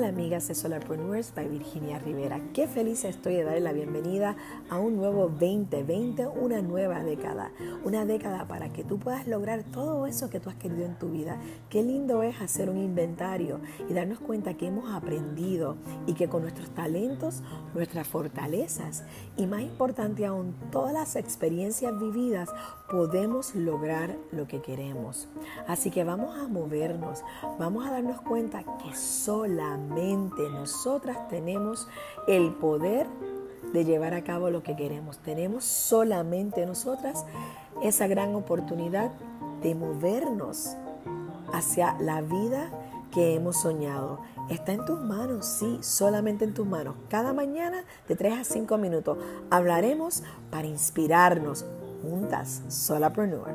amigas de Solarpreneurs by Virginia Rivera. Qué feliz estoy de darle la bienvenida a un nuevo 2020, una nueva década. Una década para que tú puedas lograr todo eso que tú has querido en tu vida. Qué lindo es hacer un inventario y darnos cuenta que hemos aprendido y que con nuestros talentos, nuestras fortalezas y más importante aún, todas las experiencias vividas podemos lograr lo que queremos. Así que vamos a movernos, vamos a darnos cuenta que solamente nosotras tenemos el poder de llevar a cabo lo que queremos. Tenemos solamente nosotras esa gran oportunidad de movernos hacia la vida que hemos soñado. Está en tus manos, sí, solamente en tus manos. Cada mañana de 3 a 5 minutos hablaremos para inspirarnos juntas, Solapreneur.